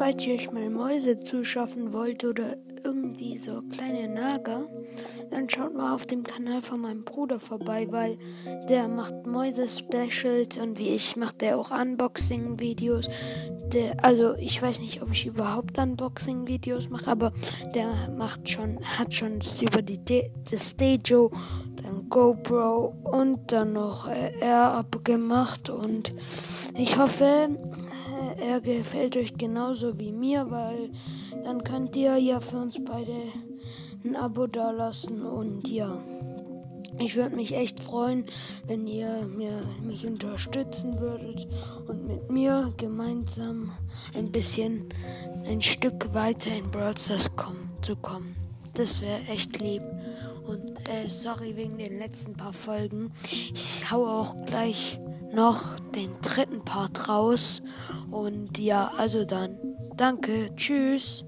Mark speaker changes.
Speaker 1: falls ihr euch mal Mäuse zuschaffen wollt oder irgendwie so kleine Nager, dann schaut mal auf dem Kanal von meinem Bruder vorbei, weil der macht Mäuse-Specials und wie ich macht der auch Unboxing-Videos. Also ich weiß nicht, ob ich überhaupt Unboxing-Videos mache, aber der macht schon, hat schon über die, D das dann GoPro und dann noch äh, Air-Up gemacht und ich hoffe, er gefällt euch genauso wie mir, weil dann könnt ihr ja für uns beide ein Abo dalassen und ja. Ich würde mich echt freuen, wenn ihr mir, mich unterstützen würdet und mit mir gemeinsam ein bisschen ein Stück weiter in Brawl Stars kommen, zu kommen. Das wäre echt lieb. Und äh, sorry wegen den letzten paar Folgen. Ich haue auch gleich noch den dritten Part raus. Und ja, also dann. Danke. Tschüss.